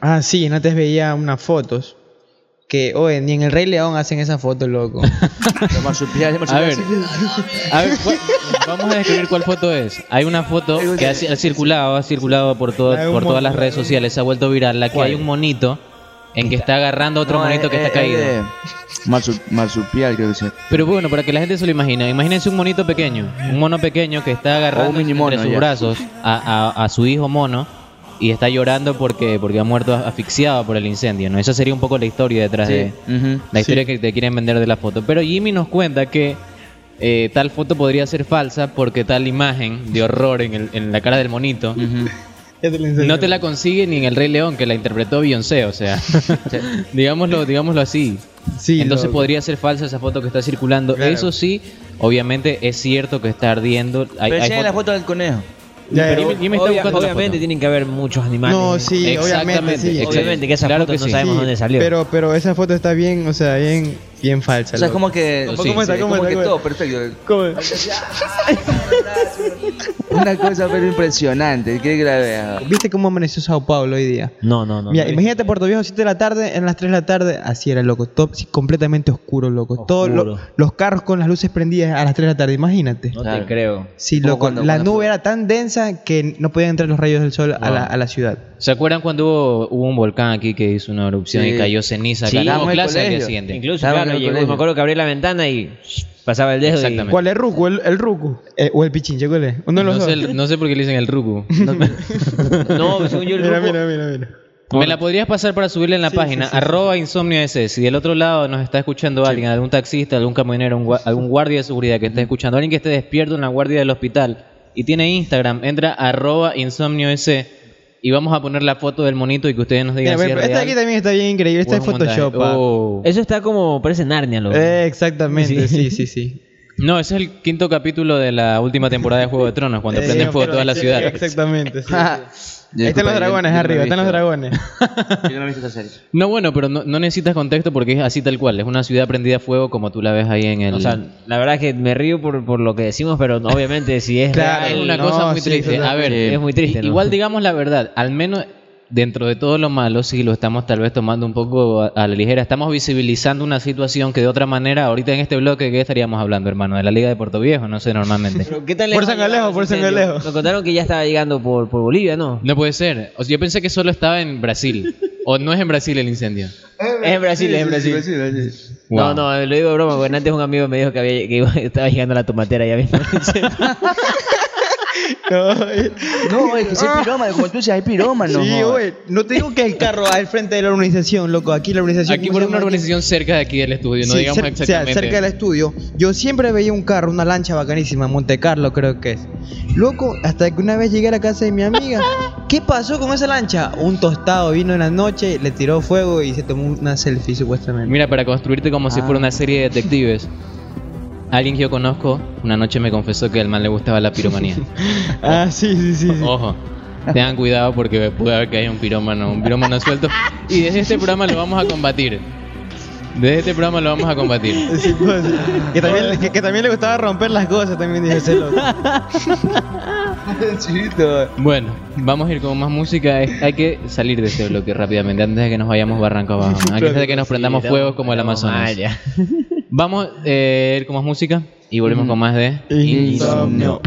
Ah, sí, antes veía unas fotos que, oye, ni en el Rey León hacen esa foto, loco. Los marsupiales, A ver, marsupiales. a ver, ¿cuál- vamos a describir cuál foto es. Hay una foto que ha, ha circulado, ha circulado por, todo, por todas las la redes sociales, se ha vuelto viral, la que ¿Cuál? hay un monito en que está agarrando a otro No, monito que es- está es caído. marsupial, creo que. Pero bueno, para que la gente se lo imagine, imagínense un monito pequeño, un mono pequeño que está agarrando entre sus ya. brazos a, a- a su hijo mono y está llorando porque, porque ha muerto asfixiado por el incendio, ¿no? Esa sería un poco la historia detrás de la historia que te quieren vender de la foto. Pero Jimmy nos cuenta que eh, tal foto podría ser falsa porque tal imagen de horror en, el- en la cara del monito no te la consigue ni en El Rey León que la interpretó Beyoncé, o sea, digámoslo, digámoslo así. Sí, Entonces podría ser falsa esa foto que está circulando. Claro. Eso sí, obviamente es cierto que está ardiendo. Hay, Pero hay la foto del conejo. Ya, Pero. Jimmy- Jimmy está Obvia- buscando obviamente foto. tienen que haber muchos animales. No, sí, obviamente, Exactamente, sí. exactamente. Obviamente que esa Claro foto que no sí. sabemos Sí, dónde salió. Pero, pero esa foto está bien, o sea, bien, bien falsa. O sea, es como que. ¿Cómo- sí, cómo está? sí, ¿Cómo como está? que ¿Cómo todo perfecto. ¿Cómo? Una cosa pero impresionante. ¿Quiere que la vea? ¿Viste cómo amaneció Sao Paulo hoy día? No, no, no. Mira, no. imagínate Puerto Viejo 7 de la tarde, en las 3 de la tarde, así era, loco. Todo sí, completamente oscuro, loco. Todos lo- los carros con las luces prendidas a las 3 de la tarde, imagínate. No Claro. te creo. Sí, loco. cuando- la cuando nube fue. era tan densa que no podían entrar los rayos del sol a, la, a la ciudad. ¿Se acuerdan cuando hubo, hubo un volcán aquí que hizo una erupción Sí. y cayó ceniza? Sí, acá? el siguiente. Incluso, claro, llegó, me acuerdo que abrí la ventana y pasaba el dedo. y- Exactamente. ¿Cuál es Ruku? ¿El, el Ruku? Eh, ¿O el Pichinche? ¿Cuál es? Uno de los No sé, dos. el- no sé por qué le dicen el ruku. No, según yo el Mira, mira, mira, mira. Me la podrías pasar para subirla en la Sí, página, sí, sí, arroba insomnio ese. Si del otro lado nos está escuchando alguien, algún taxista, algún camionero, un algún guardia de seguridad que esté escuchando, alguien que esté despierto en la guardia del hospital y tiene Instagram, entra arroba insomnio ese y vamos a poner la foto del monito y que ustedes nos Mira, digan si pero es esta real aquí también está bien increíble. Esta es. Photoshop. pa. Oh. Eso está como, parece Narnia, loco. Eh, exactamente, sí, sí, sí. No, ese es el quinto capítulo de la última temporada de Juego de Tronos, cuando Eh, prenden fuego toda la sí, ciudad. Exactamente, sí. Ahí están los dragones yo- yo no arriba, están los dragones. Yo no he visto esta serie. No, bueno, pero no, no necesitas contexto porque es así tal cual. Es una ciudad prendida a fuego como tú la ves ahí en el... O sea, la verdad es que me río por, por lo que decimos, pero obviamente si es Claro, real, es una no, cosa muy sí, triste. A ver, es muy triste. Igual digamos la verdad, al menos dentro de todo lo malo, sí lo estamos tal vez tomando un poco a, a la ligera. Estamos visibilizando una situación que de otra manera, ahorita en este bloque, ¿de qué estaríamos hablando, hermano? De la Liga de Puerto Viejo, no sé, normalmente. Pero ¿qué tan Por lejos San Alejo, por San? Alejo. Nos contaron que ya estaba llegando por, por Bolivia, ¿no? No puede ser. O sea, yo pensé que solo estaba en Brasil. O no es en Brasil el incendio. Es en Brasil, es en Brasil. Wow. No, no, lo digo de broma, porque antes un amigo me dijo que, había, que iba- estaba llegando a la tomatera ya mismo. No, No, es que si hay pirómano, como tú dices, hay pirómano. sí, güey. No te digo que el carro al frente de la organización, loco. Aquí la organización. Aquí ¿cómo por una organización cerca de aquí del estudio, no Sí, digamos cer- o sea, exactamente. cerca del estudio. Yo siempre veía un carro, una lancha bacanísima, Monte Carlo creo que es. Loco, hasta que una vez llegué a la casa de mi amiga. ¿Qué pasó con esa lancha? Un tostado vino en la noche, le tiró fuego y se tomó una selfie supuestamente. Mira, para construirte como si Ah. fuera una serie de detectives. Alguien que yo conozco, una noche me confesó que al man le gustaba la piromanía. Ah, sí, sí, sí. sí. Ojo, tengan cuidado porque puede haber que haya un pirómano, un pirómano suelto. Y desde este programa lo vamos a combatir. Desde este programa lo vamos a combatir. Sí, pues, que, también, que, que también le gustaba romper las cosas, también dice ese loco. Bueno, vamos a ir con más música. Hay que salir de este bloque rápidamente antes de que nos vayamos barranco abajo. Antes de que nos prendamos Sí, fuego estamos- como el Amazonas. Vamos eh, con más música y volvemos con más de Insomnio.